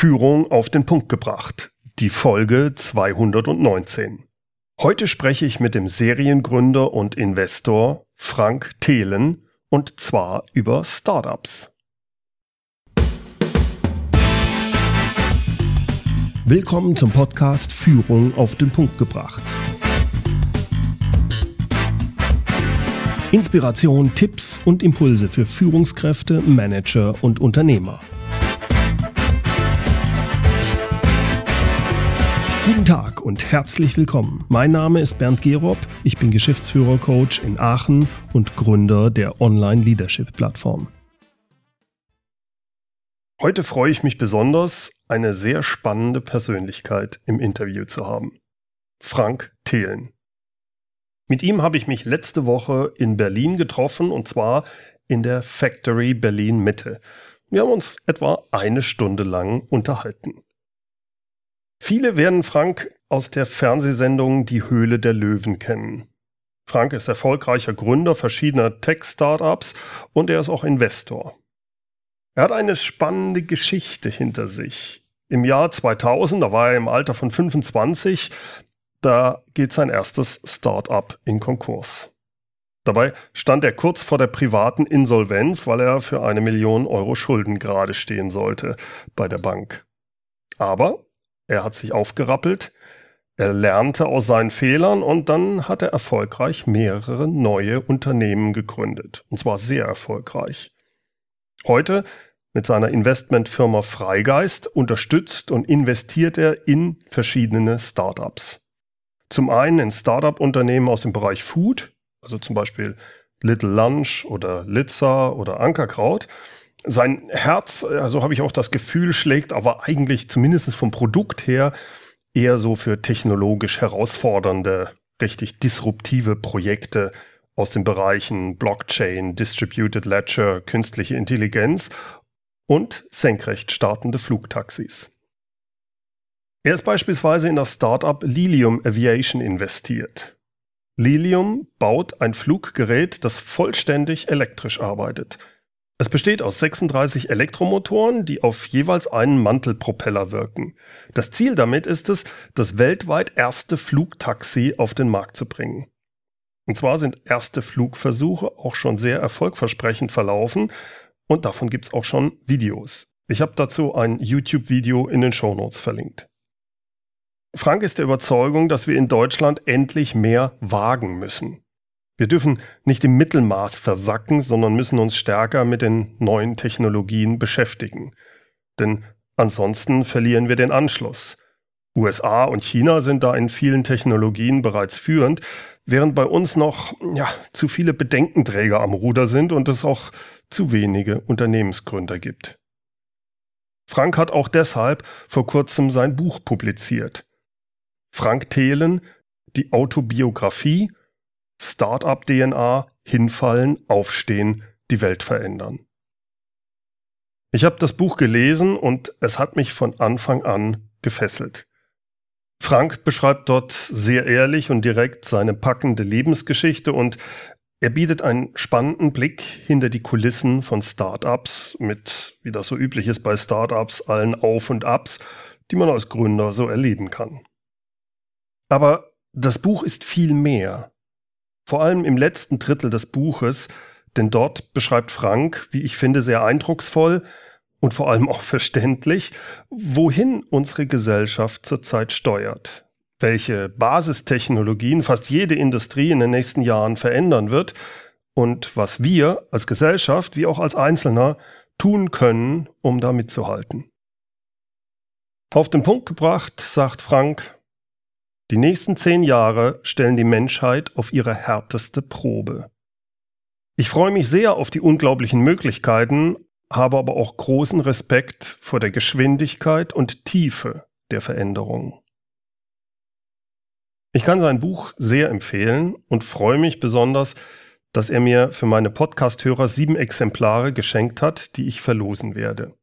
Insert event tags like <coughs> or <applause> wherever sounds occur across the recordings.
Führung auf den Punkt gebracht. Die Folge 219. Heute spreche ich mit dem Seriengründer und Investor Frank Thelen und zwar über Startups. Willkommen zum Podcast Führung auf den Punkt gebracht. Inspiration, Tipps und Impulse für Führungskräfte, Manager und Unternehmer. Guten Tag und herzlich willkommen. Mein Name ist Bernd Gerob. Ich bin Geschäftsführer-Coach in Aachen und Gründer der Online-Leadership-Plattform. Heute freue ich mich besonders, eine sehr spannende Persönlichkeit im Interview zu haben. Frank Thelen. Mit ihm habe ich mich letzte Woche in Berlin getroffen und zwar in der Factory Berlin Mitte. Wir haben uns etwa eine Stunde lang unterhalten. Viele werden Frank aus der Fernsehsendung Die Höhle der Löwen kennen. Frank ist erfolgreicher Gründer verschiedener Tech-Startups und er ist auch Investor. Er hat eine spannende Geschichte hinter sich. Im Jahr 2000, da war er im Alter von 25, da geht sein erstes Startup in Konkurs. Dabei stand er kurz vor der privaten Insolvenz, weil er für eine Million Euro Schulden gerade stehen sollte bei der Bank. Aber er hat sich aufgerappelt, er lernte aus seinen Fehlern und dann hat er erfolgreich mehrere neue Unternehmen gegründet. Und zwar sehr erfolgreich. Heute mit seiner Investmentfirma Freigeist unterstützt und investiert er in verschiedene Startups. Zum einen in Startup-Unternehmen aus dem Bereich Food, also zum Beispiel Little Lunch oder Litza oder Ankerkraut sein Herz, also habe ich auch das Gefühl, schlägt aber eigentlich zumindest vom Produkt her eher so für technologisch herausfordernde, richtig disruptive Projekte aus den Bereichen Blockchain, Distributed Ledger, künstliche Intelligenz und senkrecht startende Flugtaxis. Er ist beispielsweise in das Startup Lilium Aviation investiert. Lilium baut ein Fluggerät, das vollständig elektrisch arbeitet – es besteht aus 36 Elektromotoren, die auf jeweils einen Mantelpropeller wirken. Das Ziel damit ist es, das weltweit erste Flugtaxi auf den Markt zu bringen. Und zwar sind erste Flugversuche auch schon sehr erfolgversprechend verlaufen und davon gibt es auch schon Videos. Ich habe dazu ein YouTube-Video in den Shownotes verlinkt. Frank ist der Überzeugung, dass wir in Deutschland endlich mehr wagen müssen. Wir dürfen nicht im Mittelmaß versacken, sondern müssen uns stärker mit den neuen Technologien beschäftigen. Denn ansonsten verlieren wir den Anschluss. USA und China sind da in vielen Technologien bereits führend, während bei uns noch ja, zu viele Bedenkenträger am Ruder sind und es auch zu wenige Unternehmensgründer gibt. Frank hat auch deshalb vor kurzem sein Buch publiziert. Frank Thelen, die Autobiografie Startup-DNA, hinfallen, aufstehen, die Welt verändern. Ich habe das Buch gelesen und es hat mich von Anfang an gefesselt. Frank beschreibt dort sehr ehrlich und direkt seine packende Lebensgeschichte und er bietet einen spannenden Blick hinter die Kulissen von Startups mit, wie das so üblich ist bei Startups, allen Auf und Abs, die man als Gründer so erleben kann. Aber das Buch ist viel mehr. Vor allem im letzten Drittel des Buches, denn dort beschreibt Frank, wie ich finde, sehr eindrucksvoll und vor allem auch <laughs> verständlich, wohin unsere Gesellschaft zurzeit steuert, welche Basistechnologien fast jede Industrie in den nächsten Jahren verändern wird und was wir als Gesellschaft wie auch als Einzelner tun können, um da mitzuhalten. Auf den Punkt gebracht, sagt Frank, die nächsten zehn Jahre stellen die Menschheit auf ihre härteste Probe. Ich freue mich sehr auf die unglaublichen Möglichkeiten, habe aber auch großen Respekt vor der Geschwindigkeit und Tiefe der Veränderung. Ich kann sein Buch sehr empfehlen und freue mich besonders, dass er mir für meine Podcast-Hörer sieben Exemplare geschenkt hat, die ich verlosen werde.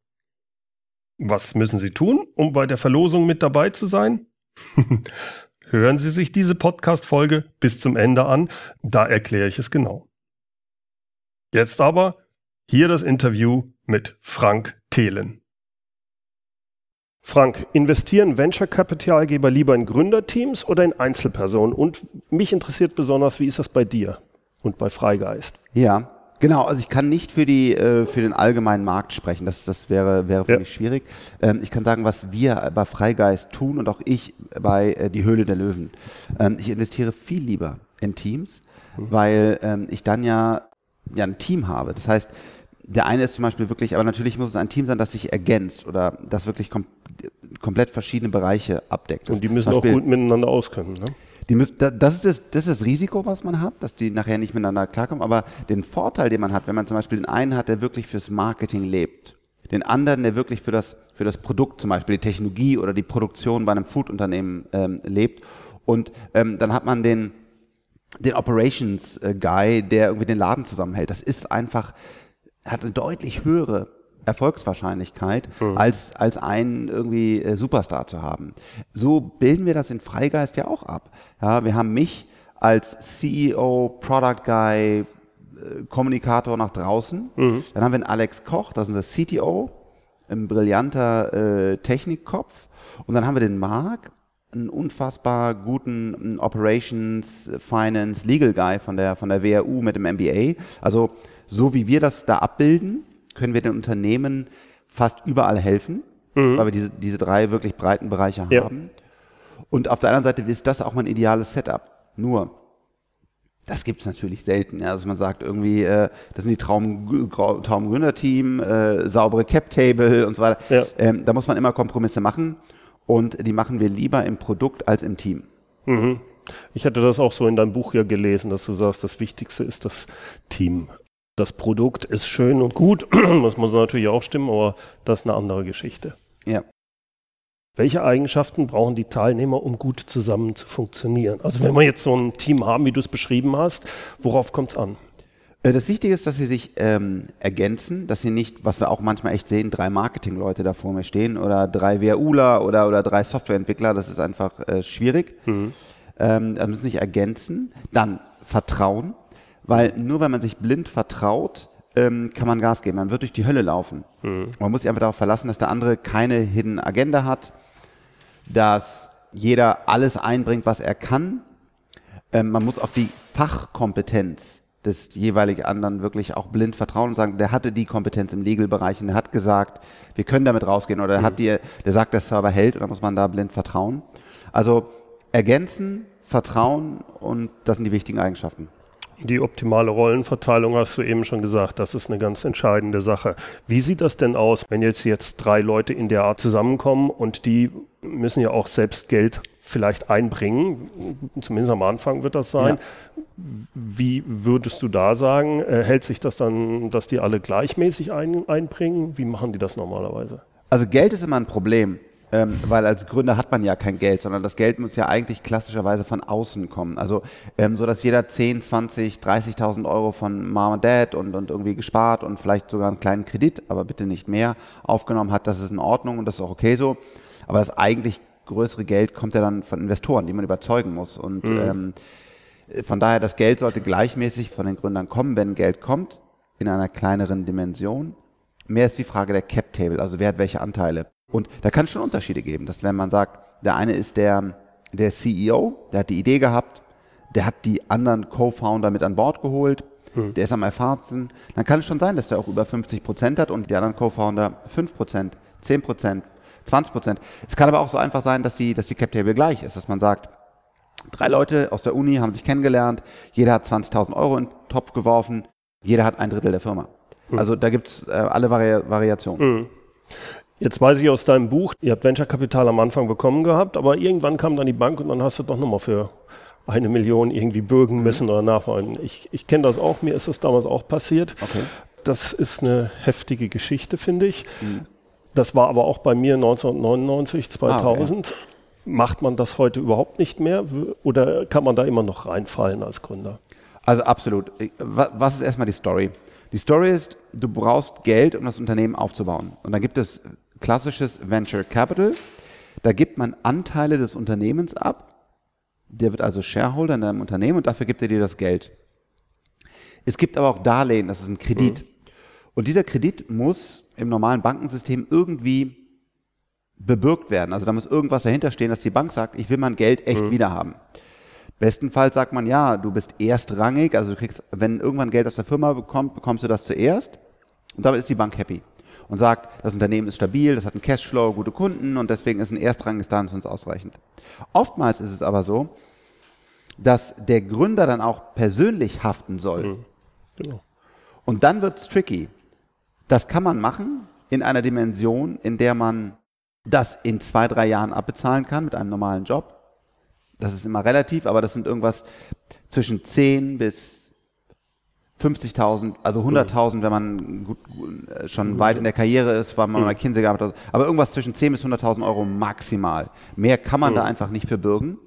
Was müssen Sie tun, um bei der Verlosung mit dabei zu sein? <laughs> Hören Sie sich diese Podcast-Folge bis zum Ende an, da erkläre ich es genau. Jetzt aber hier das Interview mit Frank Thelen. Frank, investieren Venture-Kapitalgeber lieber in Gründerteams oder in Einzelpersonen? Und mich interessiert besonders, wie ist das bei dir und bei Freigeist? Ja, Genau, also ich kann nicht für, die, äh, für den allgemeinen Markt sprechen, das, das wäre, wäre für ja. mich schwierig. Ähm, ich kann sagen, was wir bei Freigeist tun und auch ich bei äh, Die Höhle der Löwen. Ähm, ich investiere viel lieber in Teams, mhm. weil ähm, ich dann ja, ja ein Team habe. Das heißt, der eine ist zum Beispiel wirklich, aber natürlich muss es ein Team sein, das sich ergänzt oder das wirklich kom komplett verschiedene Bereiche abdeckt. Und die müssen auch gut miteinander auskennen, ne? Die müssen, das, ist das, das ist das Risiko, was man hat, dass die nachher nicht miteinander klarkommen. Aber den Vorteil, den man hat, wenn man zum Beispiel den einen hat, der wirklich fürs Marketing lebt, den anderen, der wirklich für das, für das Produkt, zum Beispiel die Technologie oder die Produktion bei einem Foodunternehmen ähm, lebt. Und ähm, dann hat man den, den Operations äh, der irgendwie den Laden zusammenhält. Das ist einfach, hat eine deutlich höhere Erfolgswahrscheinlichkeit, mhm. als, als einen irgendwie äh, Superstar zu haben. So bilden wir das in Freigeist ja auch ab. Ja, wir haben mich als CEO, Product Guy, äh, Kommunikator nach draußen. Mhm. Dann haben wir einen Alex Koch, das ist unser CTO, ein brillanter äh, Technikkopf. Und dann haben wir den Marc, einen unfassbar guten Operations, Finance, Legal Guy von der, von der WRU mit dem MBA. Also so wie wir das da abbilden, können wir den Unternehmen fast überall helfen, mhm. weil wir diese, diese drei wirklich breiten Bereiche ja. haben. Und auf der anderen Seite ist das auch mein ideales Setup. Nur, das gibt es natürlich selten, ja, dass man sagt, irgendwie, äh, das sind die Traum, Traumgründerteam, äh, saubere Cap-Table und so weiter. Ja. Ähm, da muss man immer Kompromisse machen und die machen wir lieber im Produkt als im Team. Mhm. Ich hatte das auch so in deinem Buch ja gelesen, dass du sagst, das Wichtigste ist das Team das Produkt ist schön und gut, <clears throat> das muss natürlich auch stimmen, aber das ist eine andere Geschichte. Ja. Welche Eigenschaften brauchen die Teilnehmer, um gut zusammen zu funktionieren? Also wenn wir jetzt so ein Team haben, wie du es beschrieben hast, worauf kommt es an? Äh, das Wichtige ist, dass sie sich ähm, ergänzen, dass sie nicht, was wir auch manchmal echt sehen, drei Marketingleute da vor mir stehen oder drei WUler oder, oder drei Softwareentwickler, das ist einfach äh, schwierig. Mhm. Ähm, da müssen sich ergänzen. Dann Vertrauen. Weil nur wenn man sich blind vertraut, ähm, kann man Gas geben. Man wird durch die Hölle laufen. Mhm. Man muss sich einfach darauf verlassen, dass der andere keine Hidden Agenda hat, dass jeder alles einbringt, was er kann. Ähm, man muss auf die Fachkompetenz des jeweiligen anderen wirklich auch blind vertrauen und sagen, der hatte die Kompetenz im Legal-Bereich und der hat gesagt, wir können damit rausgehen oder der, mhm. hat die, der sagt, der Server hält und dann muss man da blind vertrauen. Also ergänzen, vertrauen und das sind die wichtigen Eigenschaften. Die optimale Rollenverteilung hast du eben schon gesagt, das ist eine ganz entscheidende Sache. Wie sieht das denn aus, wenn jetzt jetzt drei Leute in der Art zusammenkommen und die müssen ja auch selbst Geld vielleicht einbringen, zumindest am Anfang wird das sein. Ja. Wie würdest du da sagen, äh, hält sich das dann, dass die alle gleichmäßig ein, einbringen? Wie machen die das normalerweise? Also Geld ist immer ein Problem. Ähm, weil als Gründer hat man ja kein Geld, sondern das Geld muss ja eigentlich klassischerweise von außen kommen. Also ähm, so, dass jeder 10, 20, 30.000 Euro von Mom und Dad und, und irgendwie gespart und vielleicht sogar einen kleinen Kredit, aber bitte nicht mehr, aufgenommen hat, das ist in Ordnung und das ist auch okay so. Aber das eigentlich größere Geld kommt ja dann von Investoren, die man überzeugen muss. Und mhm. ähm, von daher, das Geld sollte gleichmäßig von den Gründern kommen, wenn Geld kommt, in einer kleineren Dimension. Mehr ist die Frage der Cap Table, also wer hat welche Anteile. Und da kann es schon Unterschiede geben, dass wenn man sagt, der eine ist der, der CEO, der hat die Idee gehabt, der hat die anderen Co-Founder mit an Bord geholt, hm. der ist am erfahrensten, dann kann es schon sein, dass der auch über 50 Prozent hat und die anderen Co-Founder 5 Prozent, 10 Prozent, 20 Prozent. Es kann aber auch so einfach sein, dass die, dass die Cap Table gleich ist, dass man sagt, drei Leute aus der Uni haben sich kennengelernt, jeder hat 20.000 Euro in den Topf geworfen, jeder hat ein Drittel der Firma. Hm. Also da gibt es äh, alle Vari Variationen. Hm. Jetzt weiß ich aus deinem Buch, ihr habt Venture-Kapital am Anfang bekommen gehabt, aber irgendwann kam dann die Bank und dann hast du doch nochmal für eine Million irgendwie bürgen müssen oder nachholen. Ich, ich kenne das auch, mir ist das damals auch passiert. Okay. Das ist eine heftige Geschichte, finde ich. Mhm. Das war aber auch bei mir 1999, 2000. Ah, okay. Macht man das heute überhaupt nicht mehr oder kann man da immer noch reinfallen als Gründer? Also absolut. Was ist erstmal die Story? Die Story ist, du brauchst Geld, um das Unternehmen aufzubauen. Und da gibt es klassisches Venture Capital. Da gibt man Anteile des Unternehmens ab. Der wird also Shareholder in deinem Unternehmen und dafür gibt er dir das Geld. Es gibt aber auch Darlehen, das ist ein Kredit. Mhm. Und dieser Kredit muss im normalen Bankensystem irgendwie bebürgt werden. Also da muss irgendwas dahinter stehen, dass die Bank sagt, ich will mein Geld echt mhm. wiederhaben. Bestenfalls sagt man, ja, du bist erstrangig, also du kriegst, wenn irgendwann Geld aus der Firma bekommt, bekommst du das zuerst und damit ist die Bank happy und sagt, das Unternehmen ist stabil, das hat einen Cashflow, gute Kunden und deswegen ist ein erstrangiges Darlehen für uns ausreichend. Oftmals ist es aber so, dass der Gründer dann auch persönlich haften soll. Mhm. Genau. Und dann wird es tricky. Das kann man machen in einer Dimension, in der man das in zwei, drei Jahren abbezahlen kann mit einem normalen Job. Das ist immer relativ, aber das sind irgendwas zwischen 10 bis 50.000, also 100.000, wenn man gut, äh, schon weit in der Karriere ist, weil man bei Kinsey gearbeitet hat. Aber irgendwas zwischen 10 bis 100.000 Euro maximal. Mehr kann man da einfach nicht verbürgen.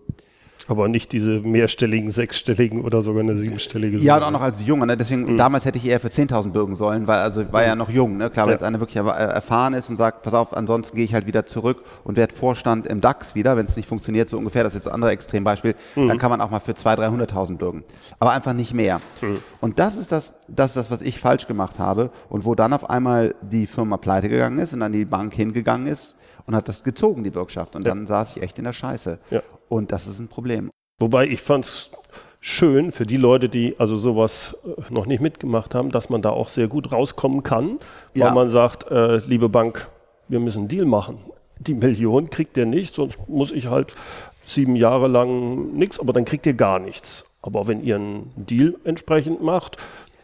Aber nicht diese mehrstelligen, sechsstelligen oder sogar eine siebenstellige Summe. Ja, und auch noch als Junge. Ne? Deswegen, mhm. damals hätte ich eher für 10.000 bürgen sollen, weil also war ja noch jung. Ne? Klar, wenn ja. jetzt einer wirklich erfahren ist und sagt, pass auf, ansonsten gehe ich halt wieder zurück und werde Vorstand im DAX wieder, wenn es nicht funktioniert, so ungefähr, das ist jetzt ein anderes Extrembeispiel, mhm. dann kann man auch mal für 200.000, 300.000 bürgen. Aber einfach nicht mehr. Mhm. Und das ist das, das ist das, was ich falsch gemacht habe und wo dann auf einmal die Firma pleite gegangen ist und dann die Bank hingegangen ist und hat das gezogen, die Bürgschaft. Und ja. dann saß ich echt in der Scheiße. Ja. Und das ist ein Problem. Wobei ich fand es schön für die Leute, die also sowas äh, noch nicht mitgemacht haben, dass man da auch sehr gut rauskommen kann, weil ja. man sagt, äh, liebe Bank, wir müssen einen Deal machen. Die Million kriegt ihr nicht, sonst muss ich halt sieben Jahre lang nichts, aber dann kriegt ihr gar nichts. Aber wenn ihr einen Deal entsprechend macht,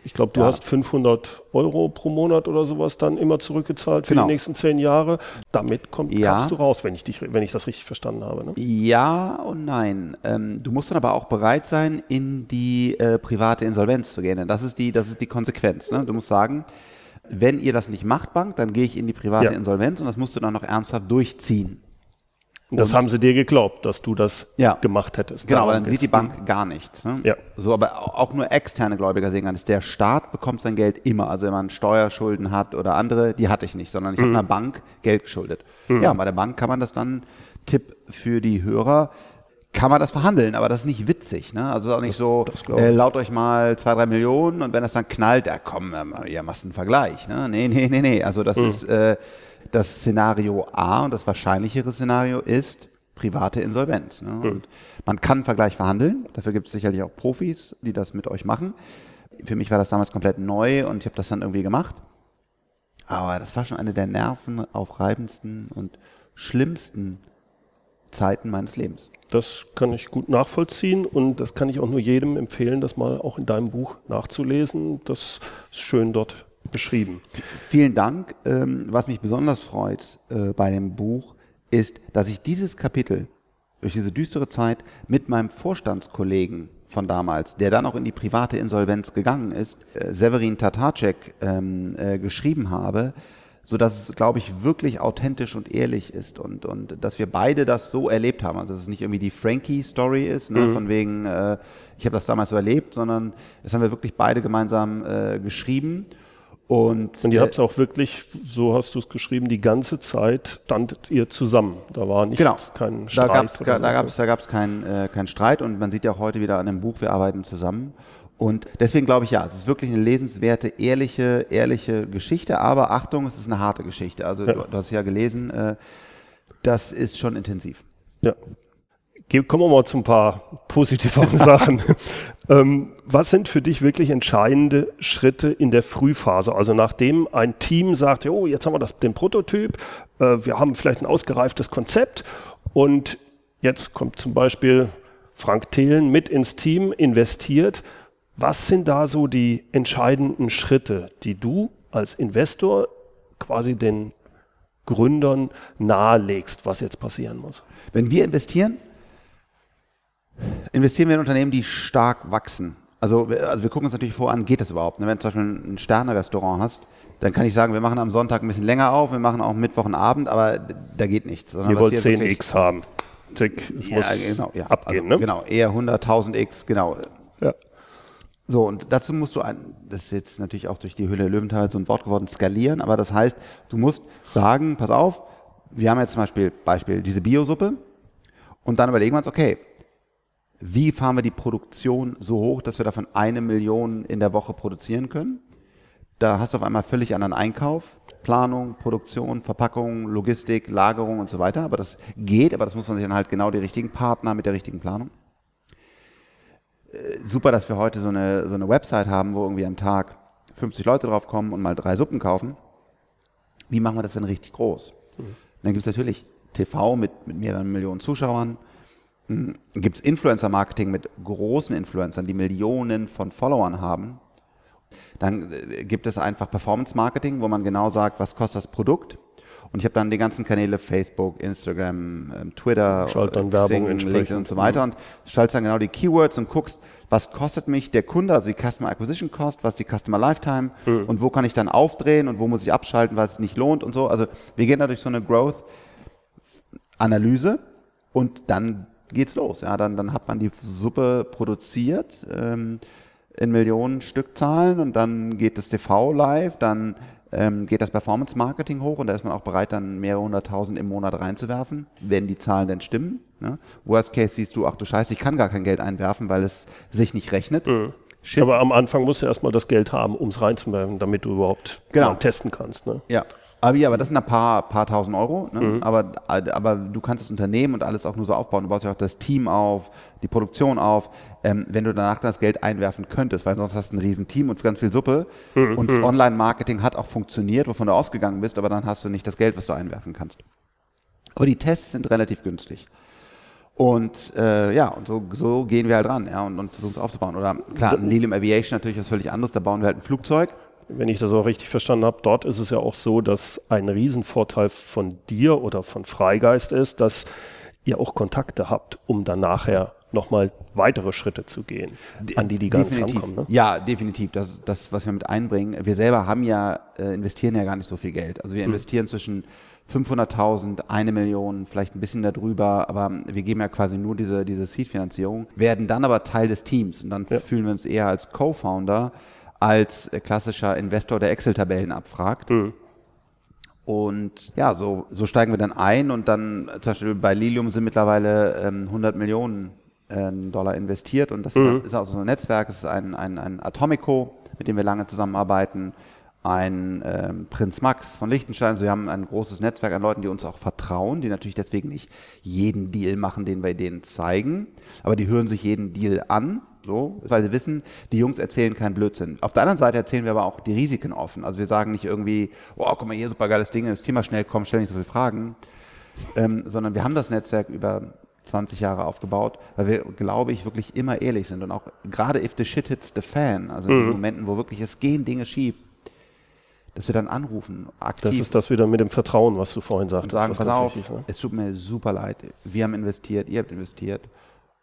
ich glaube, du ja. hast 500 Euro pro Monat oder sowas dann immer zurückgezahlt für genau. die nächsten zehn Jahre. Damit komm, ja. du raus, wenn ich, dich, wenn ich das richtig verstanden habe. Ne? Ja und nein. Ähm, du musst dann aber auch bereit sein, in die äh, private Insolvenz zu gehen. Denn das ist die, das ist die Konsequenz. Ne? Du musst sagen, wenn ihr das nicht macht, Bank, dann gehe ich in die private ja. Insolvenz und das musst du dann noch ernsthaft durchziehen. Das haben sie dir geglaubt, dass du das ja. gemacht hättest. Genau, aber dann sieht die Bank gar nichts. Ne? Ja. So, aber auch nur externe Gläubiger sehen kann. Der Staat bekommt sein Geld immer. Also wenn man Steuerschulden hat oder andere, die hatte ich nicht, sondern ich mhm. habe einer Bank Geld geschuldet. Mhm. Ja, bei der Bank kann man das dann, Tipp für die Hörer, kann man das verhandeln, aber das ist nicht witzig. Ne? Also auch nicht das, so, das äh, laut euch mal zwei, drei Millionen und wenn das dann knallt, ja komm, ihr macht einen Vergleich. Ne? Nee, nee, nee, nee. Also das mhm. ist... Äh, das Szenario A und das wahrscheinlichere Szenario ist private Insolvenz. Ne? Mhm. Man kann Vergleich verhandeln. Dafür gibt es sicherlich auch Profis, die das mit euch machen. Für mich war das damals komplett neu und ich habe das dann irgendwie gemacht. Aber das war schon eine der nervenaufreibendsten und schlimmsten Zeiten meines Lebens. Das kann ich gut nachvollziehen und das kann ich auch nur jedem empfehlen, das mal auch in deinem Buch nachzulesen. Das ist schön dort beschrieben. Vielen Dank. Ähm, was mich besonders freut äh, bei dem Buch, ist, dass ich dieses Kapitel durch diese düstere Zeit mit meinem Vorstandskollegen von damals, der dann auch in die private Insolvenz gegangen ist, äh, Severin Tatarcek, ähm, äh, geschrieben habe, so dass es, glaube ich, wirklich authentisch und ehrlich ist und, und dass wir beide das so erlebt haben. Also dass es nicht irgendwie die Frankie-Story ist, ne, mhm. von wegen, äh, ich habe das damals so erlebt, sondern das haben wir wirklich beide gemeinsam äh, geschrieben. Und, und ihr äh, habt es auch wirklich, so hast du es geschrieben, die ganze Zeit standet ihr zusammen. Da war nicht genau. kein Streit. Da gab es da gab's, da gab's keinen äh, kein Streit und man sieht ja auch heute wieder an dem Buch, wir arbeiten zusammen. Und deswegen glaube ich ja, es ist wirklich eine lesenswerte, ehrliche, ehrliche Geschichte. Aber Achtung, es ist eine harte Geschichte. Also ja. du, du, hast ja gelesen, äh, das ist schon intensiv. Ja. Kommen wir mal zu ein paar positiveren <laughs> Sachen. Ähm, was sind für dich wirklich entscheidende Schritte in der Frühphase? Also nachdem ein Team sagt, oh, jetzt haben wir das, den Prototyp, äh, wir haben vielleicht ein ausgereiftes Konzept und jetzt kommt zum Beispiel Frank Thelen mit ins Team, investiert. Was sind da so die entscheidenden Schritte, die du als Investor quasi den Gründern nahelegst, was jetzt passieren muss? Wenn wir investieren, investieren wir in Unternehmen, die stark wachsen. Also, also wir gucken uns natürlich vor an, geht das überhaupt? Ne? Wenn du zum Beispiel ein Sterne-Restaurant hast, dann kann ich sagen, wir machen am Sonntag ein bisschen länger auf, wir machen auch Mittwoch und Abend, aber da geht nichts. Ihr wollt 10x haben. Tick, es ja, muss genau, ja. abgehen, also, ne? Genau, eher 100.000x, genau. Ja. So, und dazu musst du, ein, das ist jetzt natürlich auch durch die Hülle der Löwenthal so ein Wort geworden, skalieren, aber das heißt, du musst sagen, pass auf, wir haben jetzt zum Beispiel, Beispiel diese Biosuppe und dann überlegen wir uns, okay, wie fahren wir die Produktion so hoch, dass wir davon eine Million in der Woche produzieren können. Da hast du auf einmal völlig anderen Einkauf. Planung, Produktion, Verpackung, Logistik, Lagerung und so weiter. Aber das geht, aber das muss man sich dann halt genau die richtigen Partner mit der richtigen Planung. Äh, super, dass wir heute so eine, so eine Website haben, wo irgendwie am Tag 50 Leute drauf kommen und mal drei Suppen kaufen. Wie machen wir das denn richtig groß? Mhm. Dann gibt es natürlich TV mit, mit mehreren Millionen Zuschauern. Hm, gibt es Influencer-Marketing mit großen Influencern, die Millionen von Followern haben. Dann äh, gibt es einfach Performance-Marketing, wo man genau sagt, was kostet das Produkt. Und ich habe dann die ganzen Kanäle Facebook, Instagram, ähm, Twitter, Schalt dann Werbung LinkedIn und so weiter mhm. und schaltest dann genau die Keywords und guckst, was kostet mich der Kunde, also die Customer Acquisition Cost, was ist die Customer Lifetime mhm. und wo kann ich dann aufdrehen und wo muss ich abschalten, was es nicht lohnt und so. Also wir gehen da durch so eine Growth-Analyse und dann geht's los. Ja, dann, dann hat man die Suppe produziert ähm, in Millionen Stückzahlen und dann geht das TV live, dann ähm, geht das Performance Marketing hoch und da ist man auch bereit, dann mehrere hunderttausend im Monat reinzuwerfen, wenn die Zahlen denn stimmen. Ne? Worst Case siehst du, ach du Scheiße, ich kann gar kein Geld einwerfen, weil es sich nicht rechnet. Mhm. Aber am Anfang musst du erstmal das Geld haben, um es reinzuwerfen, damit du überhaupt genau. testen kannst. Ne? Ja, aber ja, aber das sind ein paar, paar tausend Euro. Ne? Mhm. Aber, aber du kannst das Unternehmen und alles auch nur so aufbauen. Du baust ja auch das Team auf, die Produktion auf. Ähm, wenn du danach das Geld einwerfen könntest, weil sonst hast du ein riesen Team und ganz viel Suppe. Mhm. Und mhm. Online-Marketing hat auch funktioniert, wovon du ausgegangen bist, aber dann hast du nicht das Geld, was du einwerfen kannst. Aber die Tests sind relativ günstig. Und äh, ja, und so, so gehen wir halt ran ja, und, und versuchen es aufzubauen. Oder klar, Lilium Aviation natürlich was völlig anderes, da bauen wir halt ein Flugzeug wenn ich das auch richtig verstanden habe, dort ist es ja auch so, dass ein Riesenvorteil von dir oder von Freigeist ist, dass ihr auch Kontakte habt, um dann nachher nochmal weitere Schritte zu gehen, an die die gar definitiv. nicht rankommen. Ne? Ja, definitiv. Das, das, was wir mit einbringen. Wir selber haben ja, äh, investieren ja gar nicht so viel Geld. Also wir hm. investieren hm. zwischen 500.000, eine Million, vielleicht ein bisschen darüber, aber wir geben ja quasi nur diese, diese Seed-Finanzierung, werden dann aber Teil des Teams und dann ja. fühlen wir uns eher als Co-Founder, als klassischer Investor, der Excel-Tabellen abfragt. Mhm. Und ja, so, so steigen wir dann ein und dann zum Beispiel bei Lilium sind mittlerweile ähm, 100 Millionen äh, Dollar investiert und das mhm. ist auch so ein Netzwerk, es ist ein, ein, ein Atomico, mit dem wir lange zusammenarbeiten, ein ähm, Prinz Max von Liechtenstein. Also wir haben ein großes Netzwerk an Leuten, die uns auch vertrauen, die natürlich deswegen nicht jeden Deal machen, den wir denen zeigen, aber die hören sich jeden Deal an so, weil sie wissen, die Jungs erzählen keinen Blödsinn. Auf der anderen Seite erzählen wir aber auch die Risiken offen. Also wir sagen nicht irgendwie, oh, guck mal hier, super geiles Ding, das Thema schnell kommt, stell nicht so viele Fragen. Ähm, sondern wir haben das Netzwerk über 20 Jahre aufgebaut, weil wir, glaube ich, wirklich immer ehrlich sind und auch gerade if the shit hits the fan, also in den mhm. Momenten, wo wirklich es gehen Dinge schief, dass wir dann anrufen, aktiv. Das ist das wieder mit dem Vertrauen, was du vorhin sagtest. Und sagen, pass auf, wichtig, ne? es tut mir super leid, wir haben investiert, ihr habt investiert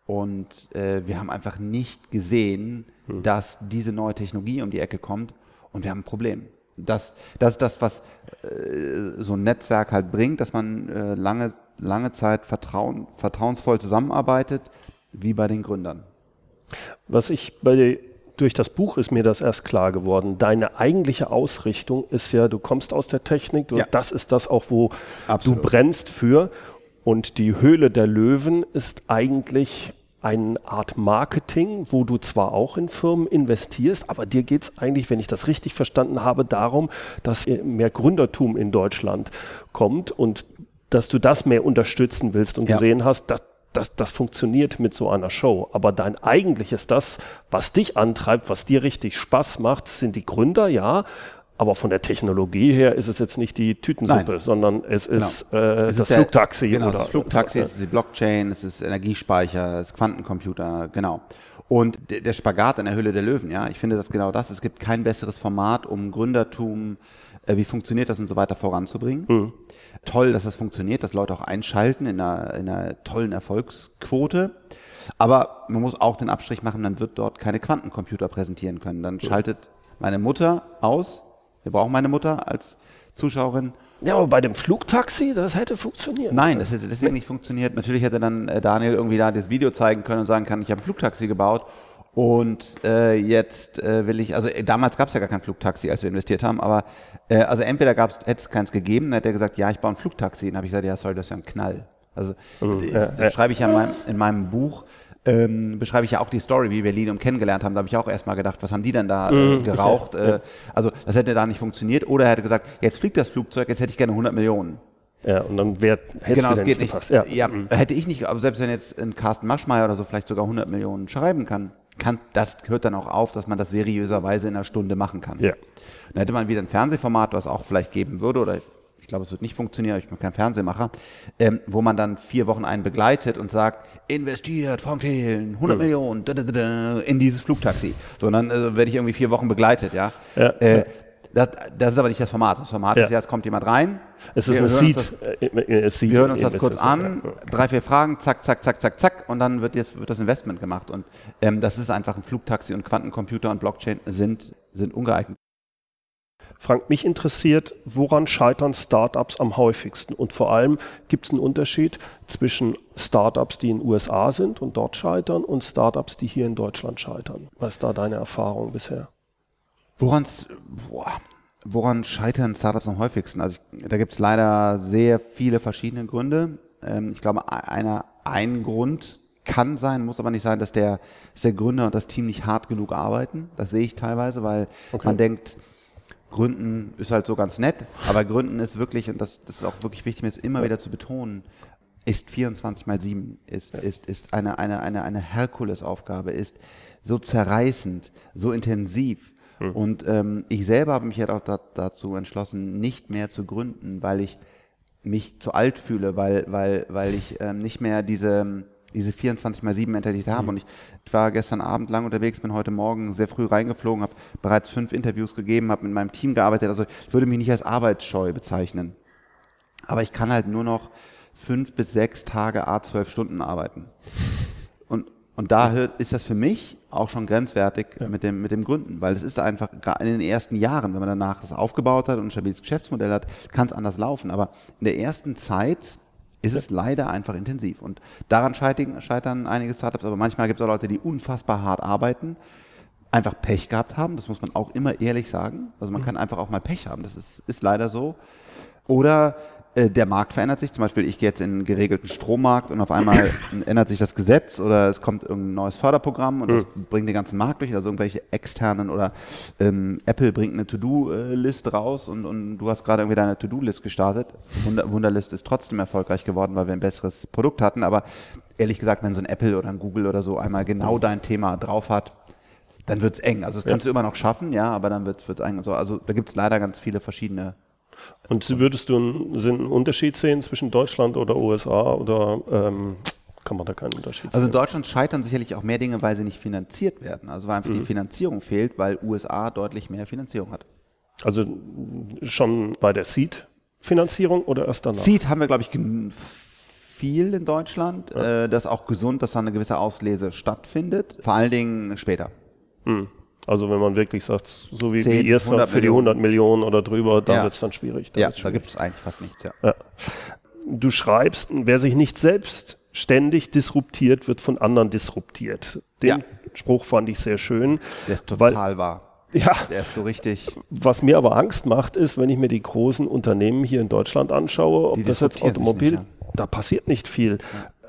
und äh, wir haben einfach nicht gesehen, hm. dass diese neue Technologie um die Ecke kommt und wir haben ein Problem. Das, das ist das, was äh, so ein Netzwerk halt bringt, dass man äh, lange, lange Zeit vertrauen, vertrauensvoll zusammenarbeitet, wie bei den Gründern. Was ich bei dir durch das Buch ist mir das erst klar geworden. Deine eigentliche Ausrichtung ist ja, du kommst aus der Technik, du, ja. das ist das auch, wo Absolut. du brennst für. Und die Höhle der Löwen ist eigentlich eine Art Marketing, wo du zwar auch in Firmen investierst, aber dir geht es eigentlich, wenn ich das richtig verstanden habe, darum, dass mehr Gründertum in Deutschland kommt und dass du das mehr unterstützen willst und ja. gesehen hast, dass das, das funktioniert mit so einer Show. Aber dein eigentliches, das, was dich antreibt, was dir richtig Spaß macht, sind die Gründer, ja, aber von der Technologie her ist es jetzt nicht die Tütensuppe, Nein. sondern es genau. ist äh, es das ist Flugtaxi. Der, genau, oder das Flugtaxi, es ist die Blockchain, es ist Energiespeicher, es ist Quantencomputer, genau. Und der Spagat in der Hülle der Löwen, ja, ich finde das genau das. Es gibt kein besseres Format, um Gründertum, äh, wie funktioniert das und so weiter voranzubringen. Mhm. Toll, dass das funktioniert, dass Leute auch einschalten in einer, in einer tollen Erfolgsquote. Aber man muss auch den Abstrich machen, man wird dort keine Quantencomputer präsentieren können. Dann schaltet meine Mutter aus, wir brauchen meine Mutter als Zuschauerin. Ja, aber bei dem Flugtaxi, das hätte funktioniert. Nein, das hätte deswegen nicht funktioniert. Natürlich hätte dann äh, Daniel irgendwie da das Video zeigen können und sagen können, ich habe ein Flugtaxi gebaut und äh, jetzt äh, will ich, also äh, damals gab es ja gar kein Flugtaxi, als wir investiert haben, aber äh, also entweder gab's, hätte es keins gegeben, dann hätte er gesagt, ja, ich baue ein Flugtaxi. Dann habe ich gesagt, ja, sorry, das ist ja ein Knall. Also äh, ja, das ja. schreibe ich ja in meinem, in meinem Buch, ähm, beschreibe ich ja auch die Story, wie wir Lilium kennengelernt haben. Da habe ich auch erstmal gedacht, was haben die denn da äh, Mhm, geraucht? <laughs> Äh, also das hätte da nicht funktioniert. Oder er hätte gesagt, jetzt fliegt das Flugzeug, jetzt hätte ich gerne 100 Millionen. Ja, und dann wär, hätte genau, geht nicht. gepasst. Ja, Ja. Mhm. hätte ich nicht, aber selbst wenn jetzt ein Carsten Maschmeyer oder so vielleicht sogar 100 Millionen schreiben kann, kann, das hört dann auch auf, dass man das seriöserweise in einer Stunde machen kann. Ja. Dann hätte man wieder ein Fernsehformat, was auch vielleicht geben würde, oder glaube, es wird nicht funktionieren, ich bin kein Fernsehmacher, ähm, wo man dann vier Wochen einen begleitet und sagt, investiert, Frank Thelen, 100 Millionen, da, da, da, in dieses Flugtaxi. So, und dann äh, werde ich irgendwie vier Wochen begleitet, ja. Ja, äh, ja. Das, das ist aber nicht das Format. Das Format Ja. ist ja, es kommt jemand rein. Es ist eine Seed. das- äh, äh, Seed wir hören uns das kurz an, ja. drei, vier Fragen, zack, zack, zack, zack, zack, und dann wird, jetzt, wird das Investment gemacht. Und ähm, das ist einfach ein Flugtaxi und Quantencomputer und Blockchain sind, sind ungeeignet. Frank, mich interessiert, woran scheitern Startups am häufigsten? Und vor allem gibt es einen Unterschied zwischen Startups, die in den USA sind und dort scheitern, und Startups, die hier in Deutschland scheitern. Was ist da deine Erfahrung bisher? Woran, boah, woran scheitern Startups am häufigsten? Also ich, da gibt es leider sehr viele verschiedene Gründe. Ähm, ich glaube, einer, ein Grund kann sein, muss aber nicht sein, dass der, dass der Gründer und das Team nicht hart genug arbeiten. Das sehe ich teilweise, weil Okay. man denkt, Gründen ist halt so ganz nett, aber Gründen ist wirklich, und das, das ist auch wirklich wichtig, mir jetzt immer wieder zu betonen, ist 24 mal 7, ist, ist, ist eine, eine, eine, eine Herkulesaufgabe, ist so zerreißend, so intensiv. Und ähm, ich selber habe mich halt auch da, dazu entschlossen, nicht mehr zu gründen, weil ich mich zu alt fühle, weil, weil, weil ich ähm, nicht mehr diese, diese 24 mal 7 Mentalität habe. Und ich, war gestern Abend lang unterwegs, bin heute Morgen sehr früh reingeflogen, habe bereits fünf Interviews gegeben, habe mit meinem Team gearbeitet. Also ich würde mich nicht als arbeitsscheu bezeichnen. Aber ich kann halt nur noch fünf bis sechs Tage A zwölf Stunden arbeiten. Und, und da hört, ist das für mich auch schon grenzwertig mit, dem, mit dem Gründen, weil es ist einfach, gerade in den ersten Jahren, wenn man danach es aufgebaut hat und ein stabiles Geschäftsmodell hat, kann es anders laufen. Aber in der ersten Zeit ist es leider einfach intensiv. Und daran scheitern, scheitern einige Startups, aber manchmal gibt es auch Leute, die unfassbar hart arbeiten, einfach Pech gehabt haben, das muss man auch immer ehrlich sagen. Also man kann einfach auch mal Pech haben, das ist, ist leider so. Oder der Markt verändert sich, zum Beispiel ich gehe jetzt in einen geregelten Strommarkt und auf einmal <coughs> ändert sich das Gesetz oder es kommt irgendein neues Förderprogramm und das bringt den ganzen Markt durch, also irgendwelche externen oder ähm, Apple bringt eine To-Do-List raus und, und du hast gerade irgendwie deine To-Do-List gestartet. Wunder, Wunderlist ist trotzdem erfolgreich geworden, weil wir ein besseres Produkt hatten, aber ehrlich gesagt, wenn so ein Apple oder ein Google oder so einmal genau dein Thema drauf hat, dann wird's eng. Also das kannst du immer noch schaffen, ja, aber dann wird's wird's eng und so. Also da gibt's leider ganz viele verschiedene. Und würdest du einen, Unterschied sehen zwischen Deutschland oder USA oder ähm, kann man da keinen Unterschied Also in sehen? Deutschland scheitern sicherlich auch mehr Dinge, weil sie nicht finanziert werden. Also weil einfach die Finanzierung fehlt, weil USA deutlich mehr Finanzierung hat. Also schon bei der Seed-Finanzierung oder erst danach? Seed haben wir, glaube ich, viel in Deutschland. Äh, das ist auch gesund, dass da eine gewisse Auslese stattfindet. Vor allen Dingen später. Hm. Also wenn man wirklich sagt, so wie, 10, wie ihr es 100 für die 100 Millionen oder drüber, da Ja. wird es dann schwierig. Da Ja, wird's da schwierig. gibt es eigentlich fast nichts, ja. Ja. Du schreibst, wer sich nicht selbst ständig disruptiert, wird von anderen disruptiert. Den Ja. Spruch fand ich sehr schön. Der ist Weil- total wahr. Ja, Der ist so richtig. was mir aber Angst macht, ist, wenn ich mir die großen Unternehmen hier in Deutschland anschaue, ob das jetzt Automobil, da passiert nicht viel.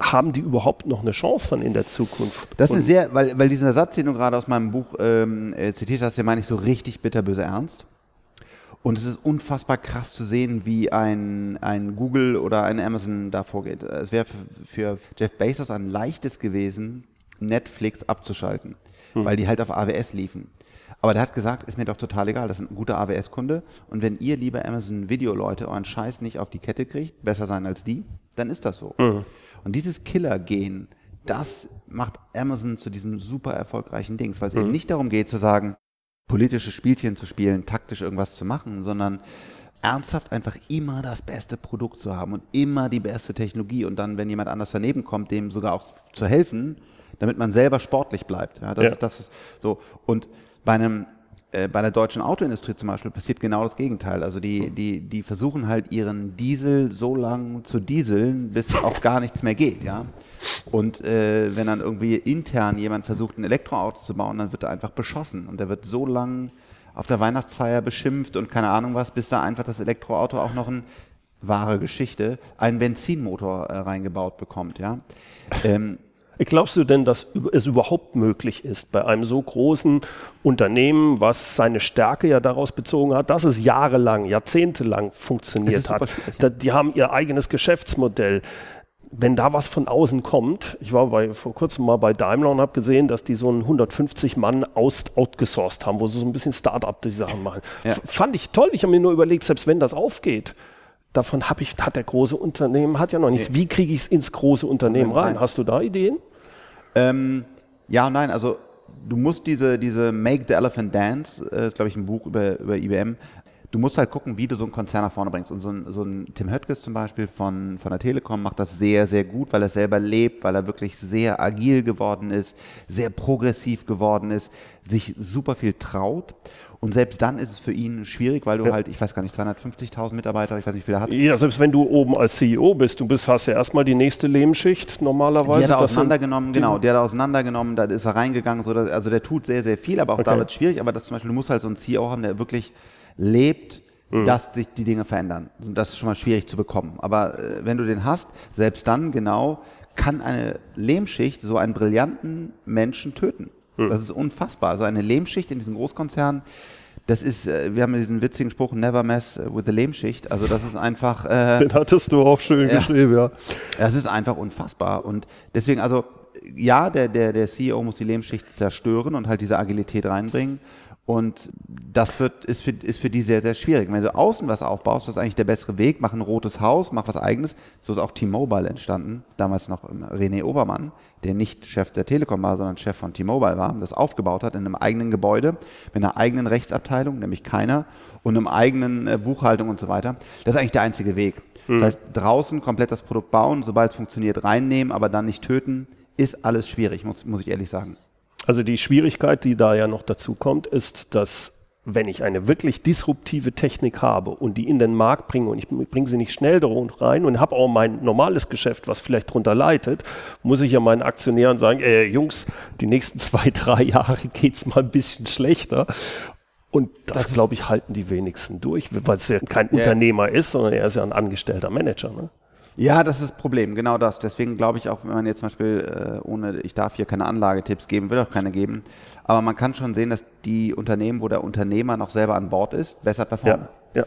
Haben die überhaupt noch eine Chance dann in der Zukunft? Das ist sehr, weil, weil dieser Satz, den du gerade aus meinem Buch ähm, äh, zitiert hast, den meine ich so richtig bitterböse ernst. Und es ist unfassbar krass zu sehen, wie ein, ein Google oder ein Amazon da vorgeht. Es wäre für, für Jeff Bezos ein leichtes gewesen, Netflix abzuschalten, weil die halt auf AWS liefen. Aber der hat gesagt, ist mir doch total egal, das ist ein guter AWS-Kunde. Und wenn ihr, liebe Amazon-Video-Leute, euren Scheiß nicht auf die Kette kriegt, besser sein als die, dann ist das so. Und dieses Killer-Gen, das macht Amazon zu diesem super erfolgreichen Dings, weil es eben nicht darum geht zu sagen, politische Spielchen zu spielen, taktisch irgendwas zu machen, sondern ernsthaft einfach immer das beste Produkt zu haben und immer die beste Technologie und dann, wenn jemand anders daneben kommt, dem sogar auch zu helfen, damit man selber sportlich bleibt. Ja, das, Ja. das ist so. Und bei einem bei der deutschen Autoindustrie zum Beispiel passiert genau das Gegenteil. Also die, die, die versuchen halt ihren Diesel so lang zu dieseln, bis auch gar nichts mehr geht, ja. Und äh, wenn dann irgendwie intern jemand versucht, ein Elektroauto zu bauen, dann wird er einfach beschossen und der wird so lang auf der Weihnachtsfeier beschimpft und keine Ahnung was, bis da einfach das Elektroauto auch noch ein wahre Geschichte, einen Benzinmotor äh, reingebaut bekommt, ja. Ähm, Glaubst du denn, dass es überhaupt möglich ist, bei einem so großen Unternehmen, was seine Stärke ja daraus bezogen hat, dass es jahrelang, jahrzehntelang funktioniert hat? Die haben ihr eigenes Geschäftsmodell. Wenn da was von außen kommt, ich war bei, vor kurzem mal bei Daimler und habe gesehen, dass die so einen 150 Mann aus, outgesourced haben, wo sie so ein bisschen Start-up die Sachen machen. Ja. Fand ich toll. Ich habe mir nur überlegt, selbst wenn das aufgeht, davon habe ich, hat der große Unternehmen, hat ja noch nichts. Wie kriege ich es ins große Unternehmen rein? Hast du da Ideen? Ähm, ja und nein, also du musst diese, diese Make the Elephant Dance, äh, ist glaube ich ein Buch über, über IBM, du musst halt gucken, wie du so einen Konzern nach vorne bringst. Und so ein, so ein Tim Höttges zum Beispiel von, von der Telekom macht das sehr, sehr gut, weil er selber lebt, weil er wirklich sehr agil geworden ist, sehr progressiv geworden ist, sich super viel traut. Und selbst dann ist es für ihn schwierig, weil du ja. halt, ich weiß gar nicht, 250.000 Mitarbeiter, ich weiß nicht, wie viel er hat. Ja, selbst wenn du oben als CEO bist, du bist, hast ja erstmal die nächste Lehmschicht normalerweise. Die hat er auseinandergenommen, genau, der hat er auseinandergenommen, da ist er reingegangen, so, dass, also der tut sehr, sehr viel, aber auch okay. da wird es schwierig, aber das zum Beispiel, du musst halt so einen CEO haben, der wirklich lebt, mhm. dass sich die Dinge verändern. Und das ist schon mal schwierig zu bekommen. Aber äh, wenn du den hast, selbst dann genau, kann eine Lehmschicht so einen brillanten Menschen töten. Mhm. Das ist unfassbar. Also eine Lehmschicht in diesem Großkonzern, das ist, äh, wir haben diesen witzigen Spruch, never mess with the Lehmschicht. Also das ist einfach. Äh, <laughs> Den hattest du auch schön ja, geschrieben, ja. Das ist einfach unfassbar. Und deswegen, also ja, der, der, der CEO muss die Lehmschicht zerstören und halt diese Agilität reinbringen. Und das wird, ist, für, ist für die sehr, sehr schwierig. Wenn du außen was aufbaust, das ist eigentlich der bessere Weg. Mach ein rotes Haus, mach was eigenes. So ist auch T-Mobile entstanden. Damals noch René Obermann, der nicht Chef der Telekom war, sondern Chef von T-Mobile war, das aufgebaut hat in einem eigenen Gebäude, mit einer eigenen Rechtsabteilung, nämlich keiner, und einem eigenen äh, Buchhaltung und so weiter. Das ist eigentlich der einzige Weg. Mhm. Das heißt, draußen komplett das Produkt bauen, sobald es funktioniert, reinnehmen, aber dann nicht töten, ist alles schwierig, muss, muss ich ehrlich sagen. Also die Schwierigkeit, die da ja noch dazu kommt, ist, dass wenn ich eine wirklich disruptive Technik habe und die in den Markt bringe und ich bringe sie nicht schnell darunter rein und habe auch mein normales Geschäft, was vielleicht darunter leitet, muss ich ja meinen Aktionären sagen, äh, Jungs, die nächsten <laughs> zwei, drei Jahre geht es mal ein bisschen schlechter. Und das, das glaube ich, halten die wenigsten durch, weil es ja kein yeah. Unternehmer ist, sondern er ist ja ein angestellter Manager. Ne? Ja, das ist das Problem, genau das. Deswegen glaube ich auch, wenn man jetzt zum Beispiel, äh, ohne, ich darf hier keine Anlagetipps geben, will auch keine geben, aber man kann schon sehen, dass die Unternehmen, wo der Unternehmer noch selber an Bord ist, besser performen. Ja,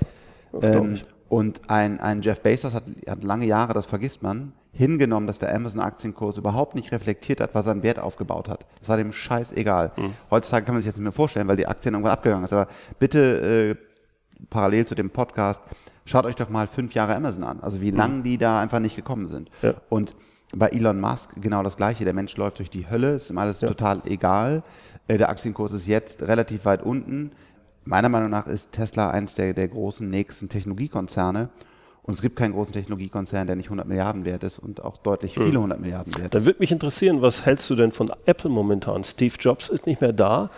ja. Ähm, und ein, ein Jeff Bezos hat, hat lange Jahre, das vergisst man, hingenommen, dass der Amazon-Aktienkurs überhaupt nicht reflektiert hat, was an Wert aufgebaut hat. Das war dem Scheiß egal. Mhm. Heutzutage kann man sich jetzt nicht mehr vorstellen, weil die Aktien irgendwann abgegangen ist. Aber bitte äh, parallel zu dem Podcast, schaut euch doch mal fünf Jahre Amazon an. Also wie mhm. lange die da einfach nicht gekommen sind. Ja. Und bei Elon Musk genau das Gleiche. Der Mensch läuft durch die Hölle, ist ihm alles ja. total egal. Äh, der Aktienkurs ist jetzt relativ weit unten. Meiner Meinung nach ist Tesla eines der, der großen nächsten Technologiekonzerne. Und es gibt keinen großen Technologiekonzern, der nicht 100 Milliarden wert ist und auch deutlich mhm. viele 100 Milliarden wert. Da würde mich interessieren, was hältst du denn von Apple momentan? Steve Jobs ist nicht mehr da.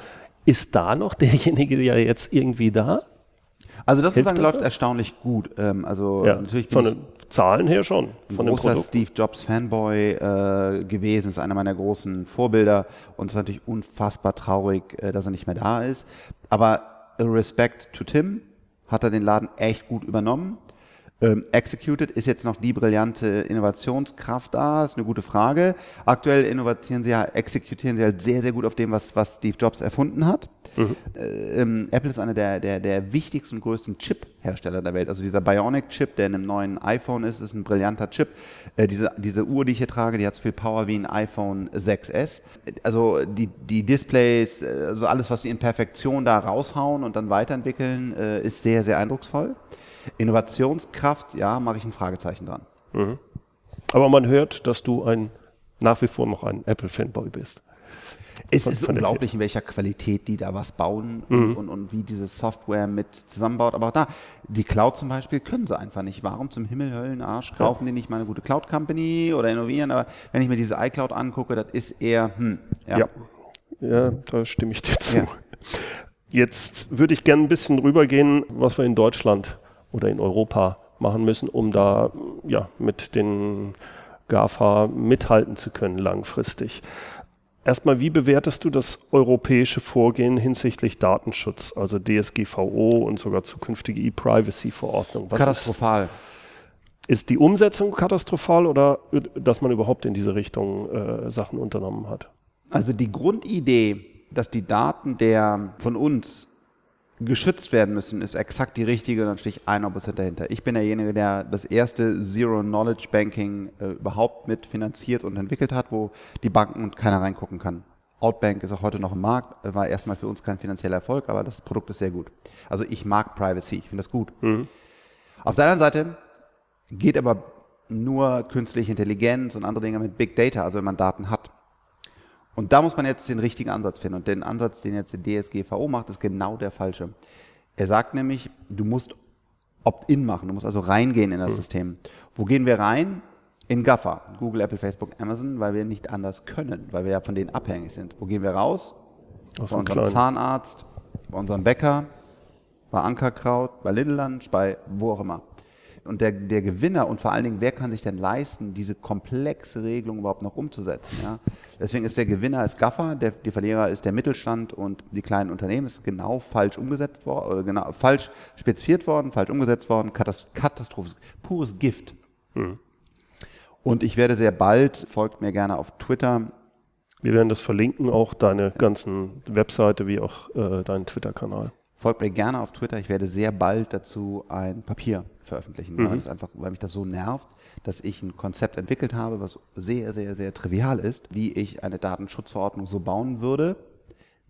Ist da noch derjenige, der jetzt irgendwie da? Also das sozusagen läuft erstaunlich gut. Ähm, also ja, natürlich von den Zahlen her schon. Von ein großer Steve Jobs Fanboy äh, gewesen, ist einer meiner großen Vorbilder und es ist natürlich unfassbar traurig, äh, dass er nicht mehr da ist. Aber Respect to Tim hat er den Laden echt gut übernommen. Ähm, executed ist jetzt noch die brillante Innovationskraft da? Ist eine gute Frage. Aktuell innovieren sie ja, exekutieren sie halt sehr, sehr gut auf dem, was, was Steve Jobs erfunden hat. Mhm. Äh, ähm, Apple ist einer der, der, der wichtigsten und größten Chip-Hersteller der Welt. Also dieser Bionic-Chip, der in einem neuen iPhone ist, ist ein brillanter Chip. Äh, diese, diese Uhr, die ich hier trage, die hat so viel Power wie ein iPhone 6S. Also die, die Displays, also alles, was sie in Perfektion da raushauen und dann weiterentwickeln, äh, ist sehr, sehr eindrucksvoll. Innovationskraft, ja, mache ich ein Fragezeichen dran. Mhm. Aber man hört, dass du ein nach wie vor noch ein Apple-Fanboy bist. Es ist unglaublich, in welcher Qualität die da was bauen mhm. und, und, wie diese Software mit zusammenbaut. Aber auch da, die Cloud zum Beispiel können sie einfach nicht. Warum zum Himmel, Höllen, Arsch kaufen ja. die nicht mal eine gute Cloud-Company oder innovieren? Aber wenn ich mir diese iCloud angucke, das ist eher, hm, ja. ja. Ja, da stimme ich dir zu. Ja. Jetzt würde ich gerne ein bisschen rübergehen, was wir in Deutschland oder in Europa machen müssen, um da ja, mit den GAFA mithalten zu können langfristig. Erstmal, wie bewertest du das europäische Vorgehen hinsichtlich Datenschutz, also DSGVO und sogar zukünftige E-Privacy-Verordnung? Katastrophal. Ist die Umsetzung katastrophal oder dass man überhaupt in diese Richtung äh, Sachen unternommen hat? Also die Grundidee, dass die Daten der von uns geschützt werden müssen, ist exakt die richtige, dann stehe ich 100% dahinter. Ich bin derjenige, der das erste Zero-Knowledge-Banking äh, überhaupt mitfinanziert und entwickelt hat, wo die Banken und keiner reingucken kann. Outbank ist auch heute noch im Markt, war erstmal für uns kein finanzieller Erfolg, aber das Produkt ist sehr gut. Also ich mag Privacy, ich finde das gut. Mhm. Auf der anderen Seite geht aber nur künstliche Intelligenz und andere Dinge mit Big Data, also wenn man Daten hat. Und da muss man jetzt den richtigen Ansatz finden. Und den Ansatz, den jetzt die DSGVO macht, ist genau der falsche. Er sagt nämlich, du musst Opt-in machen, du musst also reingehen in das mhm. System. Wo gehen wir rein? In GAFA, Google, Apple, Facebook, Amazon, weil wir nicht anders können, weil wir ja von denen abhängig sind. Wo gehen wir raus? Aus bei unserem Kleinen. Zahnarzt, bei unserem Bäcker, bei Ankerkraut, bei Lunch, bei wo auch immer. Und der, der Gewinner und vor allen Dingen, wer kann sich denn leisten, diese komplexe Regelung überhaupt noch umzusetzen? Ja? Deswegen ist der Gewinner ist GAFA, der, die Verlierer ist der Mittelstand und die kleinen Unternehmen. Ist genau falsch umgesetzt worden oder genau falsch spezifiziert worden, falsch umgesetzt worden. Katastrophe, pures Gift. Mhm. Und ich werde sehr bald, folgt mir gerne auf Twitter. Wir werden das verlinken, auch deine ganzen Webseite wie auch äh, deinen Twitter-Kanal. Folgt mir gerne auf Twitter. Ich werde sehr bald dazu ein Papier veröffentlichen, mhm. weil, das einfach, weil mich das so nervt, dass ich ein Konzept entwickelt habe, was sehr, sehr, sehr trivial ist, wie ich eine Datenschutzverordnung so bauen würde,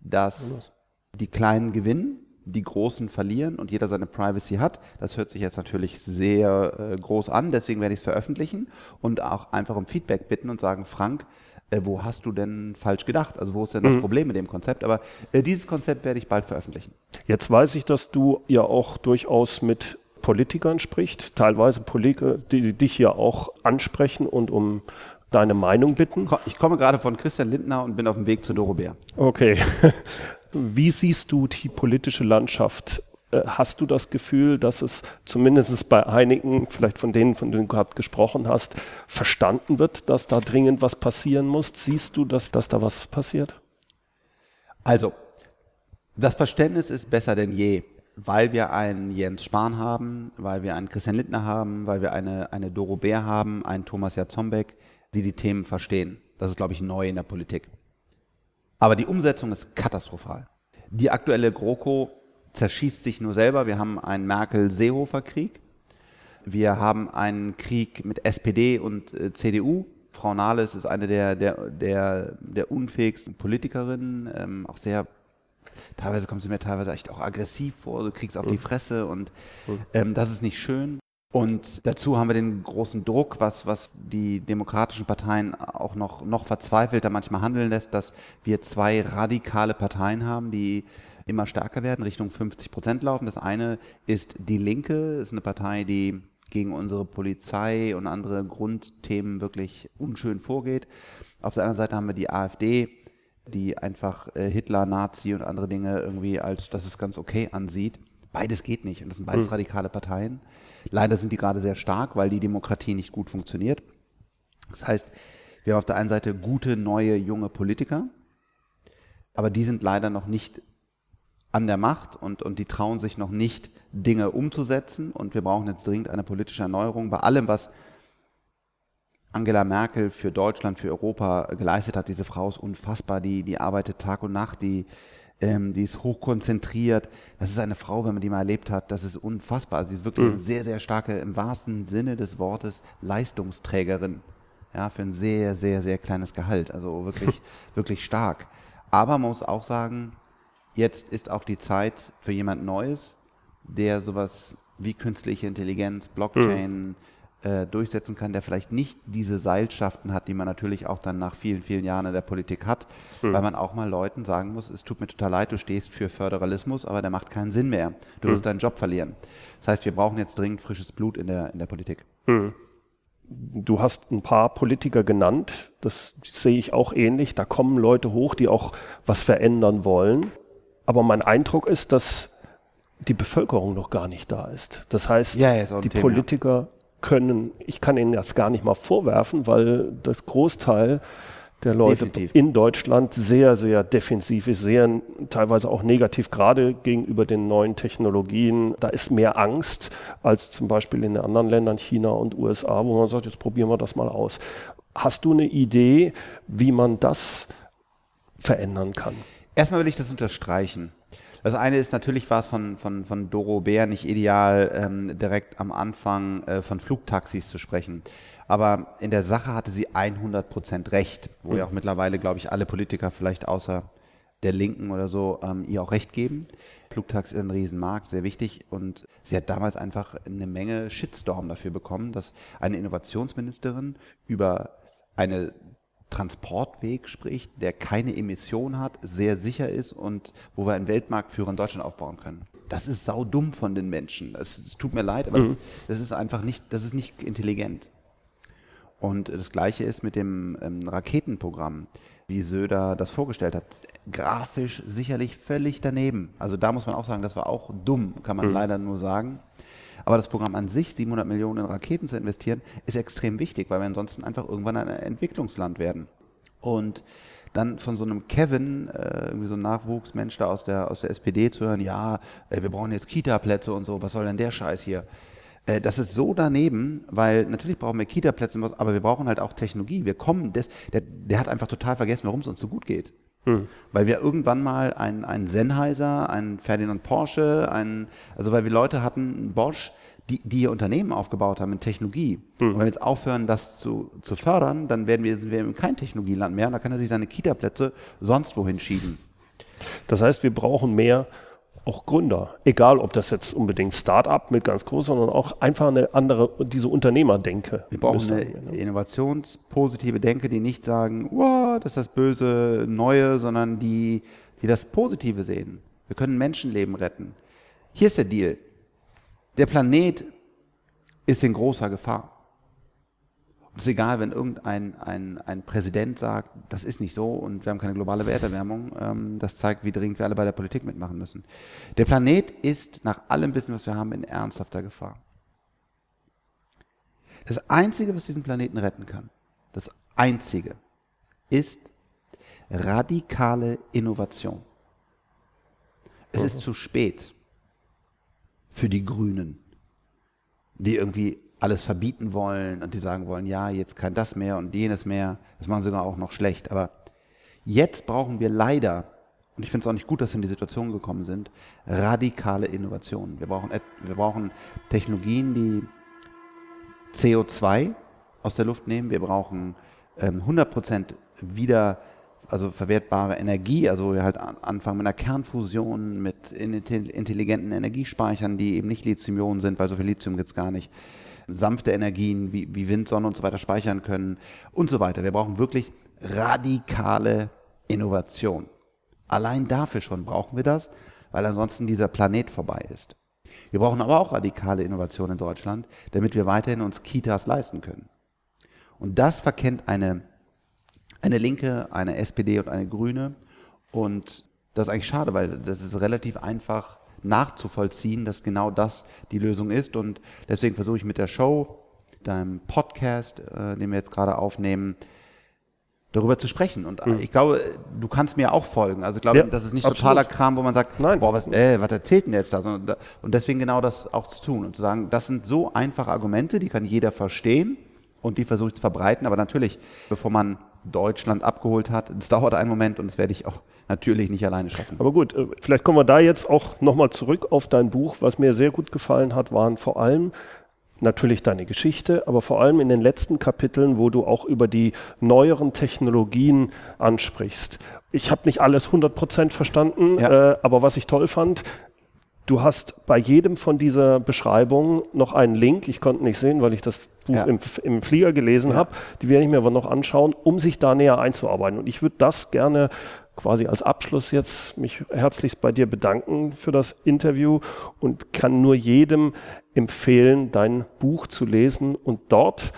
dass die Kleinen gewinnen die Großen verlieren und jeder seine Privacy hat. Das hört sich jetzt natürlich sehr äh, groß an, deswegen werde ich es veröffentlichen und auch einfach um Feedback bitten und sagen, Frank, äh, wo hast du denn falsch gedacht? Also wo ist denn das mhm. Problem mit dem Konzept? Aber äh, dieses Konzept werde ich bald veröffentlichen. Jetzt weiß ich, dass du ja auch durchaus mit Politikern sprichst, teilweise Politiker, die dich hier auch ansprechen und um deine Meinung bitten. Ich komme gerade von Christian Lindner und bin auf dem Weg zu Doro Bär. Okay. <laughs> Wie siehst du die politische Landschaft? Äh, hast du das Gefühl, dass es zumindest bei einigen, vielleicht von denen, von denen du gerade gesprochen hast, verstanden wird, dass da dringend was passieren muss? Siehst du, dass, dass da was passiert? Also, das Verständnis ist besser denn je, weil wir einen Jens Spahn haben, weil wir einen Christian Lindner haben, weil wir eine, eine Doro Bär haben, einen Thomas Jatzombeck, die die Themen verstehen. Das ist, glaube ich, neu in der Politik. Aber die Umsetzung ist katastrophal. Die aktuelle GroKo zerschießt sich nur selber. Wir haben einen Merkel-Seehofer-Krieg. Wir haben einen Krieg mit SPD und äh, CDU. Frau Nahles ist eine der, der, der, der unfähigsten Politikerinnen, ähm, auch sehr, teilweise kommt sie mir teilweise echt auch aggressiv vor, du kriegst auf die Fresse und ähm, das ist nicht schön. Und dazu haben wir den großen Druck, was, was die demokratischen Parteien auch noch, noch verzweifelter manchmal handeln lässt, dass wir zwei radikale Parteien haben, die immer stärker werden, Richtung 50 Prozent laufen. Das eine ist die Linke, ist eine Partei, die gegen unsere Polizei und andere Grundthemen wirklich unschön vorgeht. Auf der anderen Seite haben wir die AfD, die einfach äh, Hitler, Nazi und andere Dinge irgendwie als, das ist ganz okay ansieht. Beides geht nicht und das sind beides mhm. radikale Parteien. Leider sind die gerade sehr stark, weil die Demokratie nicht gut funktioniert. Das heißt, wir haben auf der einen Seite gute, neue, junge Politiker, aber die sind leider noch nicht an der Macht und, und die trauen sich noch nicht, Dinge umzusetzen. Und wir brauchen jetzt dringend eine politische Erneuerung bei allem, was Angela Merkel für Deutschland, für Europa geleistet hat. Diese Frau ist unfassbar, die, die arbeitet Tag und Nacht, die, ähm, die ist hochkonzentriert. Das ist eine Frau, wenn man die mal erlebt hat, das ist unfassbar. Also sie ist wirklich mhm. eine sehr, sehr starke, im wahrsten Sinne des Wortes, Leistungsträgerin. Ja, für ein sehr, sehr, sehr kleines Gehalt. Also wirklich, <laughs> wirklich stark. Aber man muss auch sagen, jetzt ist auch die Zeit für jemand Neues, der sowas wie künstliche Intelligenz, Blockchain, mhm äh, durchsetzen kann, der vielleicht nicht diese Seilschaften hat, die man natürlich auch dann nach vielen, vielen Jahren in der Politik hat, mhm. weil man auch mal Leuten sagen muss, es tut mir total leid, du stehst für Föderalismus, aber der macht keinen Sinn mehr. Du mhm. wirst deinen Job verlieren. Das heißt, wir brauchen jetzt dringend frisches Blut in der, in der Politik. Mhm. Du hast ein paar Politiker genannt, das sehe ich auch ähnlich. Da kommen Leute hoch, die auch was verändern wollen. Aber mein Eindruck ist, dass die Bevölkerung noch gar nicht da ist. Das heißt, ja, die Thema. Politiker können, ich kann Ihnen das gar nicht mal vorwerfen, weil das Großteil der Leute Definitiv. in Deutschland sehr, sehr defensiv ist, sehr teilweise auch negativ, gerade gegenüber den neuen Technologien. Da ist mehr Angst als zum Beispiel in den anderen Ländern, China und USA, wo man sagt, jetzt probieren wir das mal aus. Hast du eine Idee, wie man das verändern kann? Erstmal will ich das unterstreichen. Das eine ist natürlich war es von, von, von Doro Bär nicht ideal, ähm, direkt am Anfang äh, von Flugtaxis zu sprechen. Aber in der Sache hatte sie 100 Prozent recht, wo ja auch mittlerweile, glaube ich, alle Politiker vielleicht außer der Linken oder so ähm, ihr auch recht geben. Flugtaxi ist ein Riesenmarkt, sehr wichtig. Und sie hat damals einfach eine Menge Shitstorm dafür bekommen, dass eine Innovationsministerin über eine Transportweg spricht, der keine Emission hat, sehr sicher ist und wo wir einen Weltmarktführer in Deutschland aufbauen können. Das ist saudumm von den Menschen. Es, tut mir leid, aber Mhm. das, das ist einfach nicht, das ist nicht intelligent. Und das Gleiche ist mit dem ähm, Raketenprogramm, wie Söder das vorgestellt hat. Grafisch sicherlich völlig daneben. Also da muss man auch sagen, das war auch dumm, kann man leider nur sagen. Aber das Programm an sich, 700 Millionen in Raketen zu investieren, ist extrem wichtig, weil wir ansonsten einfach irgendwann ein Entwicklungsland werden. Und dann von so einem Kevin, äh, irgendwie so ein Nachwuchsmensch da aus der, aus der SPD zu hören, ja, wir brauchen jetzt Kita-Plätze und so, was soll denn der Scheiß hier? Äh, das ist so daneben, weil natürlich brauchen wir Kita-Plätze, aber wir brauchen halt auch Technologie. Wir kommen, des, der, der hat einfach total vergessen, warum es uns so gut geht. Weil wir irgendwann mal einen, einen Sennheiser, einen Ferdinand Porsche, einen, also weil wir Leute hatten, einen Bosch, die, die ihr Unternehmen aufgebaut haben in Technologie. Und wenn wir jetzt aufhören, das zu, zu fördern, dann werden wir, sind wir in kein Technologieland mehr und da kann er sich seine Kita-Plätze sonst wohin schieben. Das heißt, wir brauchen mehr auch Gründer, egal ob das jetzt unbedingt Start-up mit ganz groß, sondern auch einfach eine andere, diese Unternehmerdenke. Wir brauchen müssen eine ne? innovationspositive Denke, die nicht sagen, wow, das ist das böse Neue, sondern die, die das Positive sehen. Wir können Menschenleben retten. Hier ist der Deal. Der Planet ist in großer Gefahr. Und es ist egal, wenn irgendein ein, ein Präsident sagt, das ist nicht so und wir haben keine globale Erderwärmung. Ähm, das zeigt, wie dringend wir alle bei der Politik mitmachen müssen. Der Planet ist nach allem Wissen, was wir haben, in ernsthafter Gefahr. Das Einzige, was diesen Planeten retten kann, das Einzige, ist radikale Innovation. Es ist zu spät für die Grünen, die irgendwie alles verbieten wollen und die sagen wollen, ja, jetzt kann das mehr und jenes mehr. Das machen sie sogar auch noch schlecht. Aber jetzt brauchen wir leider, und ich finde es auch nicht gut, dass wir in die Situation gekommen sind, radikale Innovationen. Wir brauchen, wir brauchen Technologien, die CO2 aus der Luft nehmen. Wir brauchen ähm, 100% wieder, also verwertbare Energie, also wir halt an, anfangen mit einer Kernfusion, mit intelli- intelligenten Energiespeichern, die eben nicht Lithium-Ionen sind, weil so viel Lithium gibt es gar nicht. Sanfte Energien wie, wie Wind, Sonne und so weiter speichern können und so weiter. Wir brauchen wirklich radikale Innovation. Allein dafür schon brauchen wir das, weil ansonsten dieser Planet vorbei ist. Wir brauchen aber auch radikale Innovation in Deutschland, damit wir weiterhin uns Kitas leisten können. Und das verkennt eine, eine Linke, eine SPD und eine Grüne. Und das ist eigentlich schade, weil das ist relativ einfach nachzuvollziehen, dass genau das die Lösung ist. Und deswegen versuche ich mit der Show, deinem Podcast, äh, den wir jetzt gerade aufnehmen, darüber zu sprechen. Und äh, ich glaube, du kannst mir auch folgen. Also ich glaube, Ja, das ist nicht absolut. totaler Kram, wo man sagt, Nein. boah, was, äh, was erzählt denn jetzt da? Und deswegen genau das auch zu tun und zu sagen, das sind so einfache Argumente, die kann jeder verstehen und die versuche ich zu verbreiten. Aber natürlich, bevor man Deutschland abgeholt hat, das dauert einen Moment und das werde ich auch natürlich nicht alleine schaffen. Aber gut, äh, vielleicht kommen wir da jetzt auch nochmal zurück auf dein Buch. Was mir sehr gut gefallen hat, waren vor allem natürlich deine Geschichte, aber vor allem in den letzten Kapiteln, wo du auch über die neueren Technologien ansprichst. Ich habe nicht alles 100% verstanden, Ja. äh, aber was ich toll fand, Du hast bei jedem von dieser Beschreibungen noch einen Link. Ich konnte nicht sehen, weil ich das Buch Ja. im, im Flieger gelesen Ja. habe. Die werde ich mir aber noch anschauen, um sich da näher einzuarbeiten. Und ich würde das gerne quasi als Abschluss jetzt mich herzlichst bei dir bedanken für das Interview und kann nur jedem empfehlen, dein Buch zu lesen und dort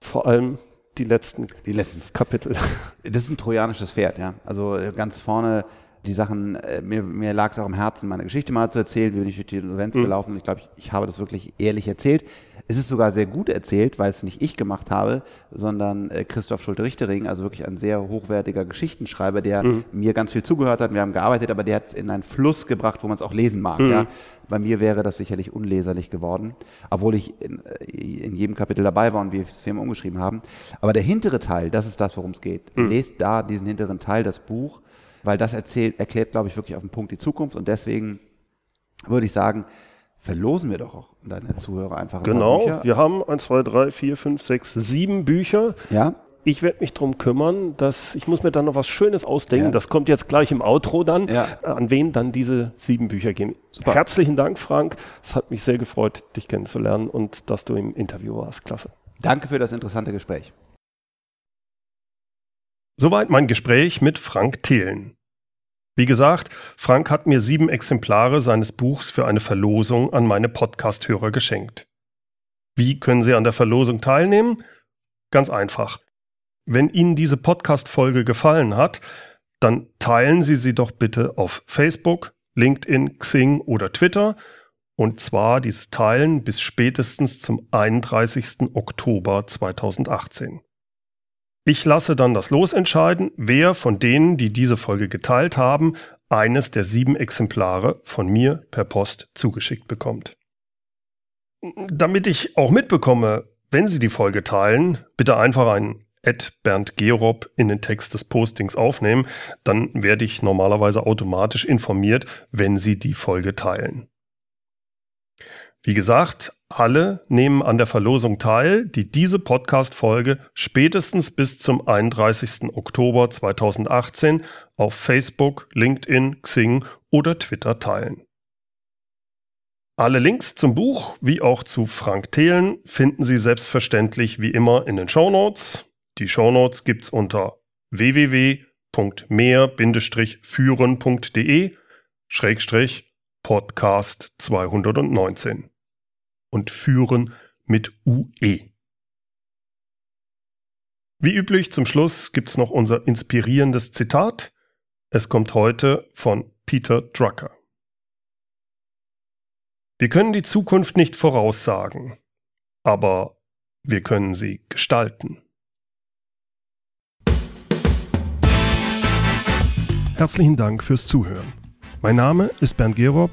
vor allem die letzten Die letzten Kapitel. Das ist ein trojanisches Pferd, ja. Also äh, ganz vorne die Sachen, äh, mir, mir lag es auch im Herzen, meine Geschichte mal zu erzählen, wie bin ich durch die Insolvenz mhm. gelaufen und ich glaube, ich, ich habe das wirklich ehrlich erzählt. Es ist sogar sehr gut erzählt, weil es nicht ich gemacht habe, sondern äh, Christoph Schulte-Richtering, also wirklich ein sehr hochwertiger Geschichtenschreiber, der mhm. mir ganz viel zugehört hat. Wir haben gearbeitet, aber der hat es in einen Fluss gebracht, wo man es auch lesen mag. Mhm. Ja. Bei mir wäre das sicherlich unleserlich geworden, obwohl ich in, äh, in jedem Kapitel dabei war und wir es Film umgeschrieben haben. Aber der hintere Teil, das ist das, worum es geht. Mhm. Lest da diesen hinteren Teil, das Buch, weil das erzählt, erklärt, glaube ich, wirklich auf den Punkt die Zukunft und deswegen würde ich sagen, verlosen wir doch auch deine Zuhörer einfach. ein Genau, Bücher. wir haben 1, 2, 3, 4, 5, 6, 7 Bücher. Ja. Ich werde mich darum kümmern, dass ich muss mir dann noch was Schönes ausdenken. Ja. Das kommt jetzt gleich im Outro dann, ja. an wen dann diese sieben Bücher gehen. Super. Herzlichen Dank, Frank. Es hat mich sehr gefreut, dich kennenzulernen und dass du im Interview warst. Klasse. Danke für das interessante Gespräch. Soweit mein Gespräch mit Frank Thelen. Wie gesagt, Frank hat mir sieben Exemplare seines Buchs für eine Verlosung an meine Podcast-Hörer geschenkt. Wie können Sie an der Verlosung teilnehmen? Ganz einfach. Wenn Ihnen diese Podcast-Folge gefallen hat, dann teilen Sie sie doch bitte auf Facebook, LinkedIn, Xing oder Twitter. Und zwar dieses Teilen bis spätestens zum 31. Oktober 2018. Ich lasse dann das Los entscheiden, wer von denen, die diese Folge geteilt haben, eines der sieben Exemplare von mir per Post zugeschickt bekommt. Damit ich auch mitbekomme, wenn Sie die Folge teilen, bitte einfach einen Ed Bernd Gerob in den Text des Postings aufnehmen, dann werde ich normalerweise automatisch informiert, wenn Sie die Folge teilen. Wie gesagt, alle nehmen an der Verlosung teil, die diese Podcast-Folge spätestens bis zum 31. Oktober 2018 auf Facebook, LinkedIn, Xing oder Twitter teilen. Alle Links zum Buch wie auch zu Frank Thelen finden Sie selbstverständlich wie immer in den Show Notes. Die Show Notes gibt's unter www.mehr-führen.de Schrägstrich Podcast 219 und führen mit UE. Wie üblich zum Schluss gibt es noch unser inspirierendes Zitat. Es kommt heute von Peter Drucker. Wir können die Zukunft nicht voraussagen, aber wir können sie gestalten. Herzlichen Dank fürs Zuhören. Mein Name ist Bernd Gerob